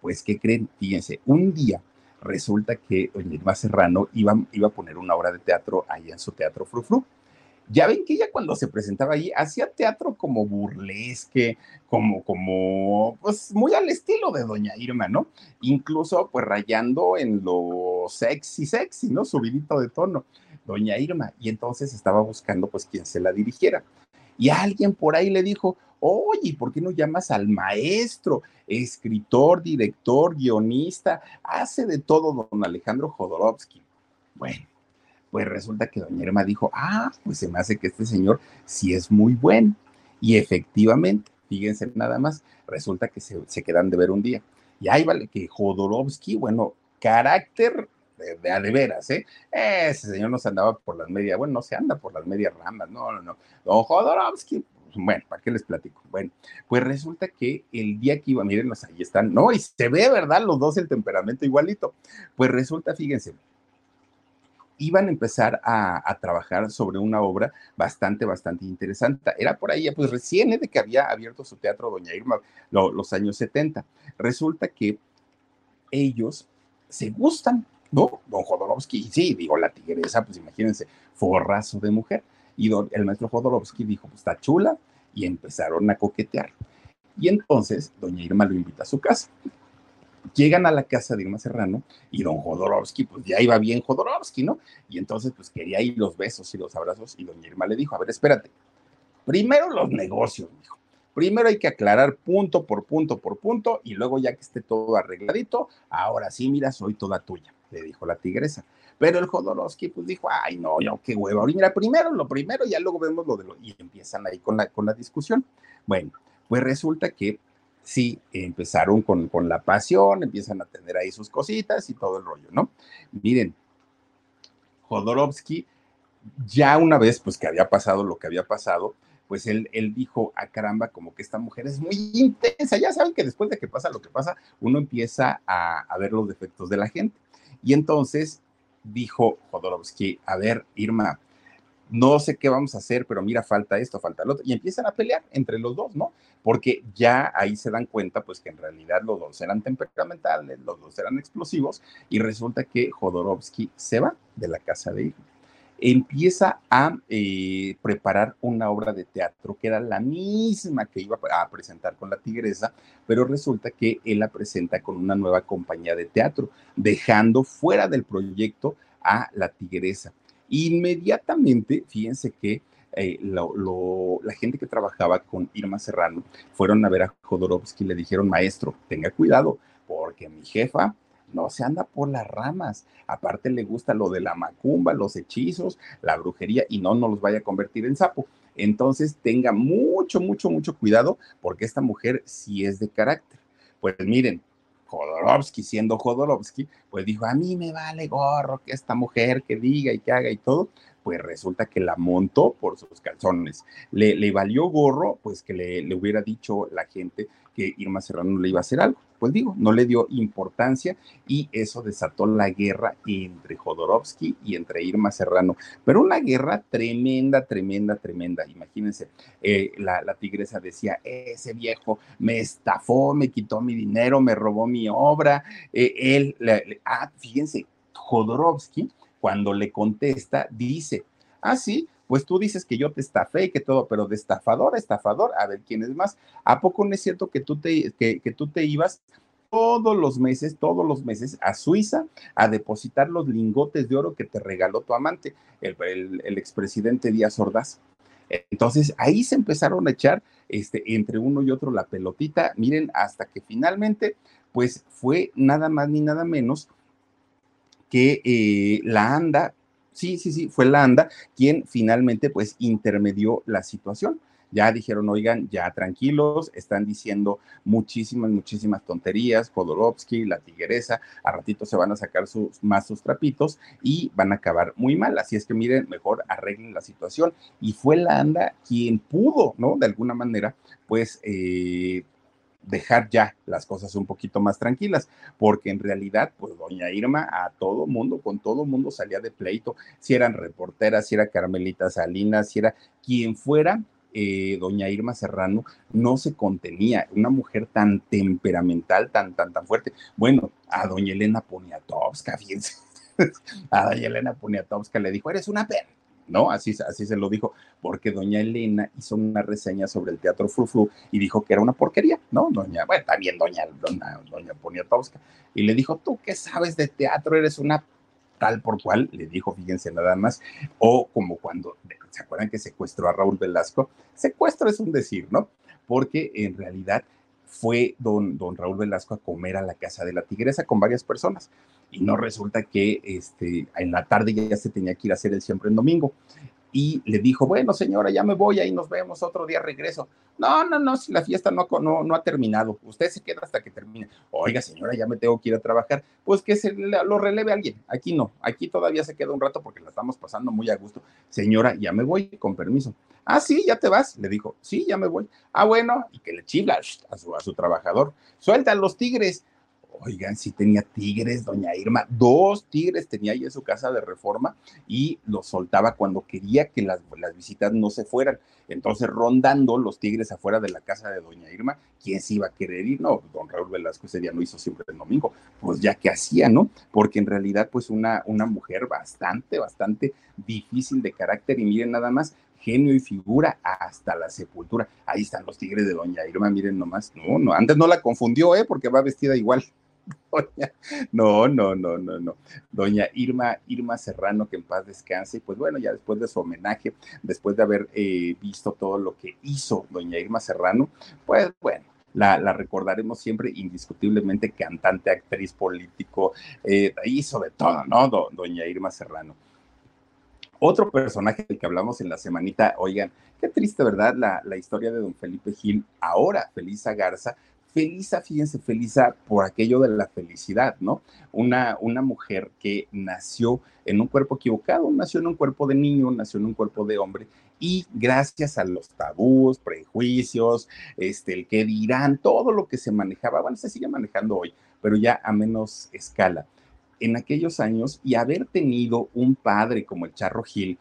pues, ¿qué creen? Fíjense, un día resulta que Irma Serrano iba, iba a poner una obra de teatro ahí en su teatro Frufru. Ya ven que ella cuando se presentaba ahí hacía teatro como burlesque, como, como, pues muy al estilo de Doña Irma, ¿no? Incluso pues rayando en lo sexy, sexy, ¿no? Subidito de tono doña Irma, y entonces estaba buscando pues quien se la dirigiera. Y alguien por ahí le dijo, oye, ¿por qué no llamas al maestro, escritor, director, guionista? Hace de todo don Alejandro Jodorowsky. Bueno, pues resulta que doña Irma dijo, ah, pues se me hace que este señor sí es muy bueno. Y efectivamente, fíjense nada más, resulta que se, se quedan de ver un día. Y ahí vale que Jodorowsky, bueno, carácter de, a de veras, ¿eh? Ese señor no se andaba por las medias, bueno, no se anda por las medias ramas, no, no, no. Don Jodorowsky, pues, bueno, ¿para qué les platico? Bueno, pues resulta que el día que iba, miren, ahí están, no, y se ve, ¿verdad? Los dos el temperamento igualito. Pues resulta, fíjense, iban a empezar a, trabajar sobre una obra bastante, bastante interesante. Era por ahí, pues recién ¿eh? de que había abierto su teatro Doña Irma los años 70. Resulta que ellos se gustan, ¿no? Don Jodorowsky, sí, digo, la tigresa, pues imagínense, forrazo de mujer. Y el maestro Jodorowsky dijo, pues está chula, y empezaron a coquetear. Y entonces, doña Irma lo invita a su casa. Llegan a la casa de Irma Serrano y don Jodorowsky, pues ya iba bien Jodorowsky, ¿no? Y entonces, pues quería ir los besos y los abrazos y doña Irma le dijo, a ver, espérate, primero los negocios, dijo. Primero hay que aclarar punto por punto por punto y luego ya que esté todo arregladito, ahora sí, mira, soy toda tuya, le dijo la tigresa. Pero el Jodorowsky pues dijo, ay no, yo qué huevo, mira, primero lo primero, ya luego vemos lo de lo... Y empiezan ahí con la, con la discusión. Bueno, pues resulta que sí, empezaron con, con la pasión, empiezan a tener ahí sus cositas y todo el rollo, ¿no? Miren, Jodorowsky, ya una vez, pues que había pasado lo que había pasado, pues él, él dijo, a ah, caramba, como que esta mujer es muy intensa. Ya saben que después de que pasa lo que pasa, uno empieza a, a ver los defectos de la gente. Y entonces dijo Jodorowsky, a ver, Irma, no sé qué vamos a hacer, pero mira, falta esto, falta lo otro, y empiezan a pelear entre los dos, ¿no? Porque ya ahí se dan cuenta, pues que en realidad los dos eran temperamentales, los dos eran explosivos, y resulta que Jodorowsky se va de la casa de Irma. Empieza a eh, preparar una obra de teatro que era la misma que iba a presentar con la tigresa, pero resulta que él la presenta con una nueva compañía de teatro, dejando fuera del proyecto a la tigresa Inmediatamente, fíjense que eh, la gente que trabajaba con Irma Serrano fueron a ver a Jodorowsky y le dijeron, maestro, tenga cuidado, porque mi jefa no se anda por las ramas. Aparte le gusta lo de la macumba, los hechizos, la brujería y no nos los vaya a convertir en sapo. Entonces tenga mucho, mucho, mucho cuidado porque esta mujer sí es de carácter. Pues miren, Jodorowsky, siendo Jodorowsky, pues dijo, a mí me vale gorro que esta mujer que diga y que haga y todo, pues resulta que la montó por sus calzones. Le, le valió gorro, pues que le, le hubiera dicho la gente que Irma Serrano le iba a hacer algo. Pues digo, no le dio importancia y eso desató la guerra entre Jodorowsky y entre Irma Serrano. Pero una guerra tremenda, tremenda, tremenda. Imagínense, eh, la, la, tigresa decía, ese viejo me estafó, me quitó mi dinero, me robó mi obra. Eh, él, ah, fíjense, Jodorowsky, cuando le contesta, dice, ah, sí, pues tú dices que yo te estafé y que todo, pero de estafador estafador, a ver quién es más. ¿A poco no es cierto que tú te, que, tú te ibas todos los meses, todos los meses a Suiza a depositar los lingotes de oro que te regaló tu amante, el, el, expresidente Díaz Ordaz? Entonces ahí se empezaron a echar este, entre uno y otro la pelotita, miren, hasta que finalmente, pues fue nada más ni nada menos que eh, la ANDA sí, sí, sí, fue la ANDA quien finalmente pues intermedió la situación. Ya dijeron, oigan, ya tranquilos, están diciendo muchísimas, muchísimas tonterías, Jodorowsky, la tigresa, a ratito se van a sacar sus, más sus trapitos y van a acabar muy mal. Así es que miren, mejor arreglen la situación. Y fue la ANDA quien pudo, ¿no? De alguna manera, pues eh, dejar ya las cosas un poquito más tranquilas, porque en realidad, pues doña Irma a todo mundo, con todo mundo salía de pleito, si eran reporteras, si era Carmelita Salinas, si era quien fuera, eh, doña Irma Serrano no se contenía, una mujer tan temperamental, tan, tan, tan fuerte. Bueno, a doña Elena Poniatowska, fíjense, a doña Elena Poniatowska le dijo, eres una perra ¿no? Así, así se lo dijo, porque doña Elena hizo una reseña sobre el teatro Frufru y dijo que era una porquería, ¿no? Doña, bueno, también doña, doña, doña Poniatowska. Y le dijo, tú qué sabes de teatro, eres una tal por cual, le dijo, fíjense nada más, o como cuando, ¿se acuerdan que secuestró a Raúl Velasco? Secuestro es un decir, ¿no? Porque en realidad fue don, don Raúl Velasco a comer a la casa de la tigresa con varias personas y no resulta que este, en la tarde ya se tenía que ir a hacer el siempre en domingo. Y le dijo, bueno, señora, ya me voy, ahí nos vemos, otro día regreso. No, no, no, si la fiesta no, no, no ha terminado, usted se queda hasta que termine. Oiga, señora, ya me tengo que ir a trabajar. Pues que se lo releve alguien. Aquí no, aquí todavía se queda un rato porque la estamos pasando muy a gusto. Señora, ya me voy, con permiso. Ah, sí, ya te vas, le dijo. Sí, ya me voy. Ah, bueno, y que le chifla a su, a su trabajador. Suelta los tigres. Oigan, sí tenía tigres, doña Irma, dos tigres tenía ahí en su casa de reforma y los soltaba cuando quería que las, visitas no se fueran. Entonces, rondando los tigres afuera de la casa de doña Irma, ¿quién se iba a querer ir? No, don Raúl Velasco ese día no hizo siempre el domingo, pues ya que hacía, ¿no? Porque en realidad, pues una, una mujer bastante, bastante difícil de carácter y miren nada más, genio y figura hasta la sepultura. Ahí están los tigres de Doña Irma, miren nomás. No, no, antes no la confundió, ¿eh? Porque va vestida igual. No, no, no, no, no. Doña Irma, Irma Serrano, que en paz descanse. Y pues bueno, ya después de su homenaje, después de haber eh, visto todo lo que hizo doña Irma Serrano, pues bueno, la, recordaremos siempre indiscutiblemente cantante, actriz, político, eh, hizo de todo, ¿no? doña Irma Serrano. Otro personaje del que hablamos en la semanita, oigan, qué triste, ¿verdad? La, la historia de don Felipe Gil, ahora Felisa Garza, Felisa, fíjense, Felisa por aquello de la felicidad, ¿no? Una, una mujer que nació en un cuerpo equivocado, nació en un cuerpo de niño, nació en un cuerpo de hombre y gracias a los tabús, prejuicios, este, el que dirán, todo lo que se manejaba, bueno, se sigue manejando hoy, pero ya a menos escala. En aquellos años y haber tenido un padre como el Charro Gil,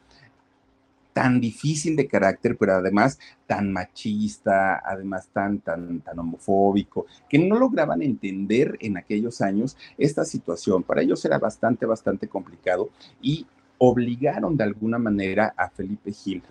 tan difícil de carácter, pero además tan machista, además tan, tan, tan homofóbico, que no lograban entender en aquellos años esta situación. Para ellos era bastante, bastante complicado y obligaron de alguna manera a Felipe Gil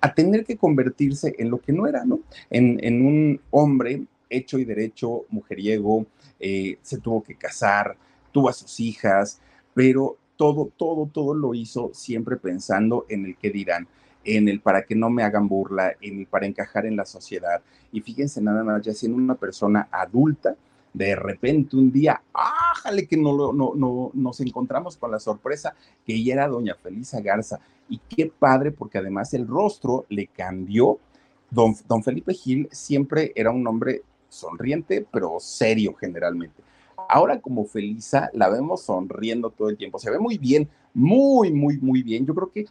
a tener que convertirse en lo que no era, ¿no? En, un hombre hecho y derecho, mujeriego, eh, se tuvo que casar, tuvo a sus hijas, pero todo, todo, todo lo hizo siempre pensando en el que dirán en el para que no me hagan burla, en el para encajar en la sociedad. Y fíjense nada más, ya siendo una persona adulta, de repente un día, ájale que no, no, no, nos encontramos con la sorpresa que ella era doña Felisa Garza. Y qué padre, porque además el rostro le cambió. Don, don Felipe Gil siempre era un hombre sonriente, pero serio generalmente. Ahora como Felisa la vemos sonriendo todo el tiempo. Se ve muy bien, muy, muy, muy bien. Yo creo que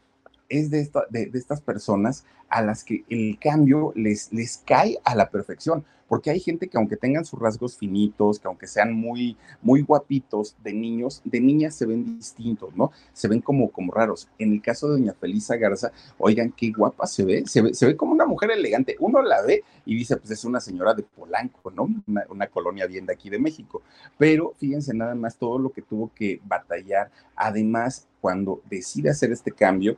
es de, de, estas personas a las que el cambio les, les cae a la perfección, porque hay gente que aunque tengan sus rasgos finitos, que aunque sean muy, muy guapitos de niños, de niñas se ven distintos, ¿no? Se ven como, como raros. En el caso de doña Felisa Garza, oigan, qué guapa se ve, se ve, se ve como una mujer elegante. Uno la ve y dice, pues es una señora de Polanco, ¿no? Una, una colonia bien de aquí de México. Pero fíjense nada más todo lo que tuvo que batallar. Además, cuando decide hacer este cambio,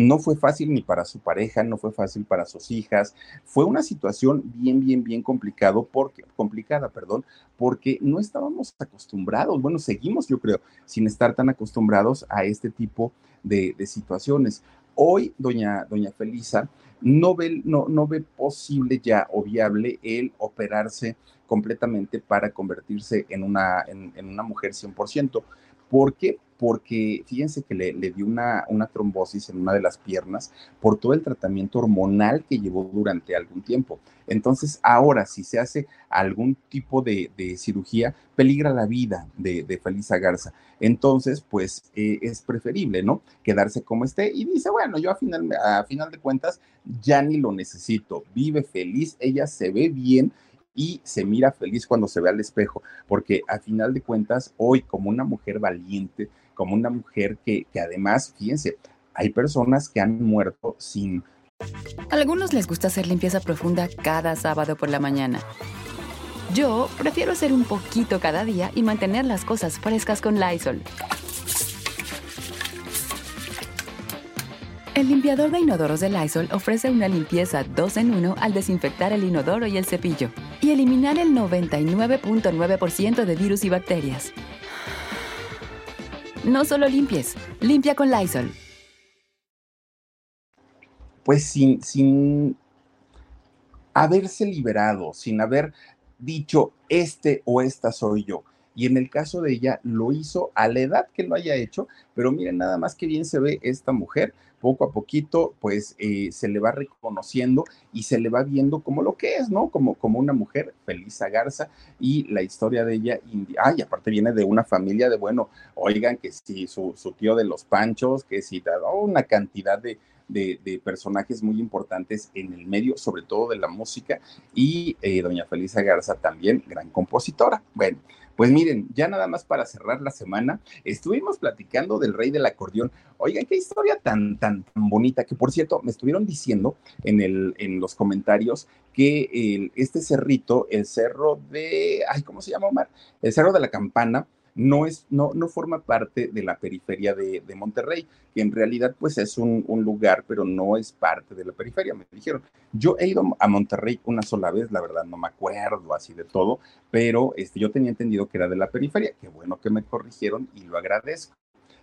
no fue fácil ni para su pareja, no fue fácil para sus hijas. Fue una situación bien, bien, bien complicado porque, complicada, perdón, porque no estábamos acostumbrados. Bueno, seguimos, yo creo, sin estar tan acostumbrados a este tipo de, situaciones. Hoy, doña, doña Felisa no ve, no, no ve posible ya o viable el operarse completamente para convertirse en una, en, en una mujer 100%. ¿Por qué? porque fíjense que le, dio una, una, trombosis en una de las piernas por todo el tratamiento hormonal que llevó durante algún tiempo. Entonces, ahora, si se hace algún tipo de, cirugía, peligra la vida de, de Felisa Garza. Entonces, pues eh, es preferible, ¿no? Quedarse como esté y dice, bueno, yo a final, a final de cuentas ya ni lo necesito, vive feliz, ella se ve bien y se mira feliz cuando se ve al espejo, porque a final de cuentas, hoy como una mujer valiente, como una mujer que, que además, fíjense, hay personas que han muerto sin... A algunos les gusta hacer limpieza profunda cada sábado por la mañana. Yo prefiero hacer un poquito cada día y mantener las cosas frescas con Lysol. El limpiador de inodoros de Lysol ofrece una limpieza 2 en 1 al desinfectar el inodoro y el cepillo y eliminar el 99.9% de virus y bacterias. No solo limpies, limpia con Lysol. Pues sin, sin haberse liberado, sin haber dicho, este o esta soy yo. Y en el caso de ella, lo hizo a la edad que lo haya hecho, pero miren nada más que bien se ve esta mujer, poco a poquito, pues eh, se le va reconociendo y se le va viendo como lo que es, ¿no? Como, como una mujer, Felisa Garza, y la historia de ella, ay, aparte viene de una familia de, bueno, oigan, que si su, tío de los panchos, que si oh, una cantidad de, de, personajes muy importantes en el medio, sobre todo de la música, y eh, doña Felisa Garza también, gran compositora. Bueno, pues miren, ya nada más para cerrar la semana, estuvimos platicando del rey del acordeón. Oigan, qué historia tan, tan, bonita, que por cierto, me estuvieron diciendo en, el, en los comentarios que este cerrito, el cerro de, ay, ¿cómo se llama Omar? El cerro de la campana, no, es, no, no forma parte de la periferia de, Monterrey, que en realidad pues es un, lugar, pero no es parte de la periferia, me dijeron. Yo he ido a Monterrey una sola vez, la verdad no me acuerdo así de todo, pero este, yo tenía entendido que era de la periferia, qué bueno que me corrigieron y lo agradezco.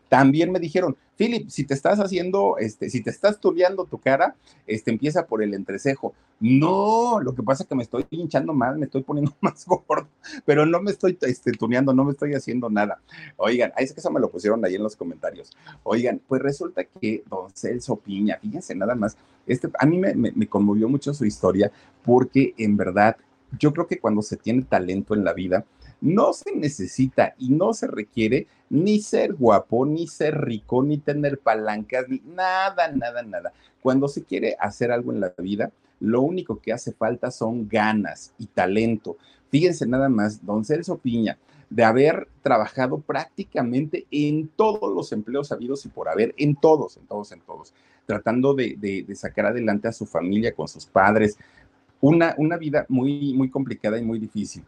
También me dijeron, Philip, si te estás haciendo, este, si te estás tuneando tu cara, este, empieza por el entrecejo. No, lo que pasa es que me estoy hinchando más, me estoy poniendo más gordo, pero no me estoy este, tuneando, no me estoy haciendo nada. Oigan, es que eso me lo pusieron ahí en los comentarios. Oigan, pues resulta que don Celso Piña, fíjense nada más, este, a mí me, me conmovió mucho su historia porque en verdad yo creo que cuando se tiene talento en la vida, no se necesita y no se requiere ni ser guapo, ni ser rico, ni tener palancas, ni nada, nada, nada. Cuando se quiere hacer algo en la vida, lo único que hace falta son ganas y talento. Fíjense nada más, don Celso Piña, de haber trabajado prácticamente en todos los empleos habidos y por haber, en todos, en todos, en todos, tratando de, sacar adelante a su familia con sus padres. Una, una vida muy, muy complicada y muy difícil.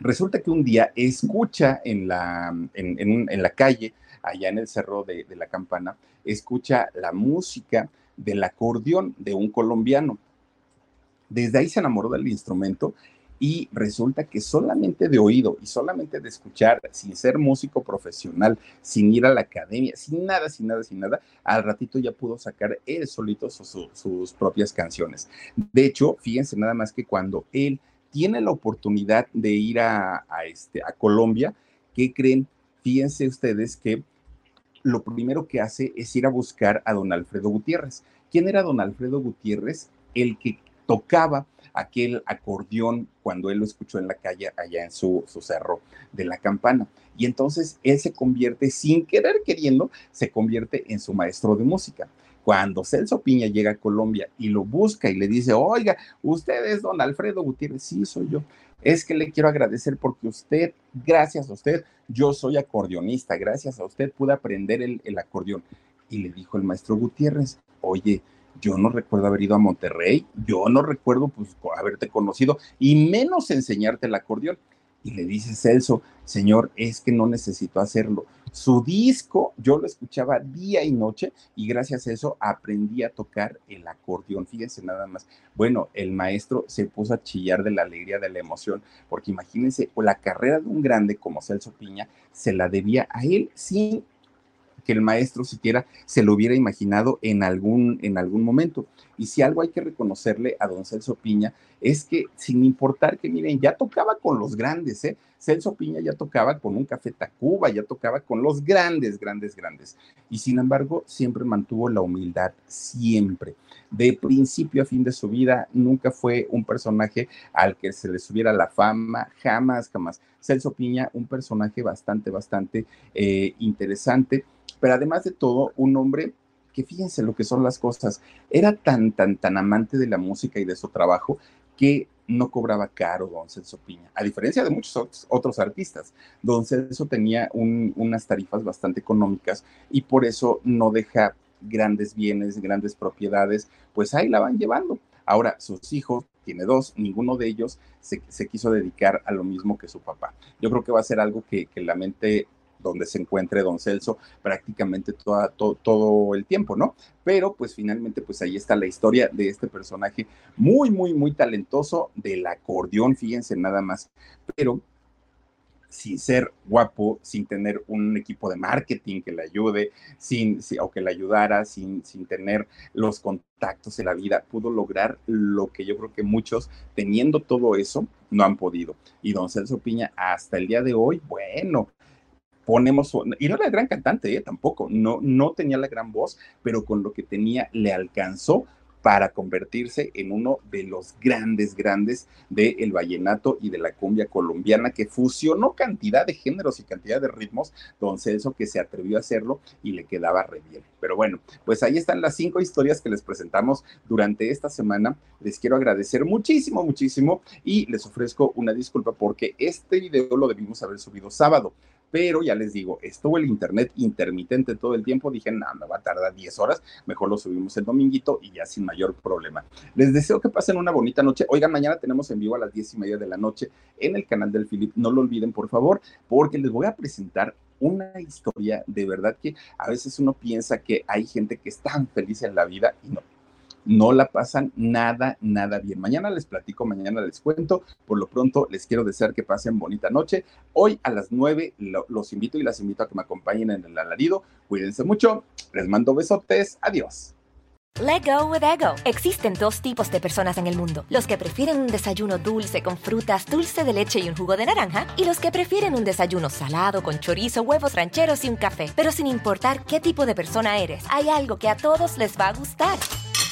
Resulta que un día escucha en la, en, la calle, allá en el cerro de, la campana, escucha la música del acordeón de un colombiano. Desde ahí se enamoró del instrumento y resulta que solamente de oído y solamente de escuchar, sin ser músico profesional, sin ir a la academia, sin nada, sin nada, sin nada, al ratito ya pudo sacar él solito sus propias canciones. De hecho, fíjense nada más que cuando él tiene la oportunidad de ir a, este, a Colombia, ¿qué creen? Fíjense ustedes que lo primero que hace es ir a buscar a don Alfredo Gutiérrez. ¿Quién era don Alfredo Gutiérrez? El que tocaba aquel acordeón cuando él lo escuchó en la calle allá en su, su, cerro de la campana. Y entonces él se convierte, sin querer queriendo, se convierte en su maestro de música. Cuando Celso Piña llega a Colombia y lo busca y le dice, oiga, usted es don Alfredo Gutiérrez, sí, soy yo. Es que le quiero agradecer porque usted, gracias a usted, yo soy acordeonista, gracias a usted pude aprender el, acordeón. Y le dijo el maestro Gutiérrez, oye, yo no recuerdo haber ido a Monterrey, yo no recuerdo pues haberte conocido y menos enseñarte el acordeón. Y le dice Celso, señor, es que no necesito hacerlo. Su disco yo lo escuchaba día y noche y gracias a eso aprendí a tocar el acordeón. Fíjense nada más. Bueno, el maestro se puso a chillar de la alegría, de la emoción, porque imagínense, la carrera de un grande como Celso Piña se la debía a él sin que el maestro siquiera se lo hubiera imaginado en algún, en algún momento. Y si algo hay que reconocerle a don Celso Piña es que sin importar que, miren, ya tocaba con los grandes, ¿eh? Celso Piña ya tocaba con un Café Tacuba, ya tocaba con los grandes, grandes, grandes. Y sin embargo, siempre mantuvo la humildad, siempre. De principio a fin de su vida, nunca fue un personaje al que se le subiera la fama, jamás, jamás. Celso Piña, un personaje bastante, bastante eh, interesante pero además de todo, un hombre que fíjense lo que son las cosas, era tan, tan, tan amante de la música y de su trabajo que no cobraba caro don Celso Piña, a diferencia de muchos otros artistas. Don Celso tenía unas tarifas bastante económicas y por eso no deja grandes bienes, grandes propiedades, pues ahí la van llevando. Ahora, sus hijos, tiene dos, ninguno de ellos se, quiso dedicar a lo mismo que su papá. Yo creo que va a ser algo que, que la mente donde se encuentre don Celso prácticamente toda, todo el tiempo, ¿no? Pero pues finalmente pues ahí está la historia de este personaje muy, muy, muy talentoso del acordeón, fíjense nada más, pero sin ser guapo, sin tener un equipo de marketing que le ayude, sin, o que le ayudara, sin, sin tener los contactos en la vida, pudo lograr lo que yo creo que muchos, teniendo todo eso, no han podido. Y don Celso Piña, hasta el día de hoy, bueno, ponemos, y no era gran cantante, ¿eh? tampoco, no, no tenía la gran voz, pero con lo que tenía le alcanzó para convertirse en uno de los grandes, grandes del vallenato y de la cumbia colombiana, que fusionó cantidad de géneros y cantidad de ritmos, don Celso que se atrevió a hacerlo y le quedaba re bien. Pero bueno, pues ahí están las cinco historias que les presentamos durante esta semana. Les quiero agradecer muchísimo, muchísimo y les ofrezco una disculpa porque este video lo debimos haber subido sábado pero ya les digo, estuvo el internet intermitente todo el tiempo, dije, no, me va a tardar 10 horas, mejor lo subimos el dominguito y ya sin mayor problema. Les deseo que pasen una bonita noche. Oigan, mañana tenemos en vivo a las 10 y media de la noche en el canal del Philip, no lo olviden por favor, porque les voy a presentar una historia de verdad que a veces uno piensa que hay gente que es tan feliz en la vida y no, no la pasan nada, nada bien. Mañana les platico, mañana les cuento. Por lo pronto, les quiero desear que pasen bonita noche. Hoy a las nueve los invito y las invito a que me acompañen en el alarido. Cuídense mucho. Les mando besotes. Adiós. Let go with ego. Existen dos tipos de personas en el mundo: los que prefieren un desayuno dulce con frutas, dulce de leche y un jugo de naranja, y los que prefieren un desayuno salado con chorizo, huevos rancheros y un café. Pero sin importar qué tipo de persona eres, hay algo que a todos les va a gustar.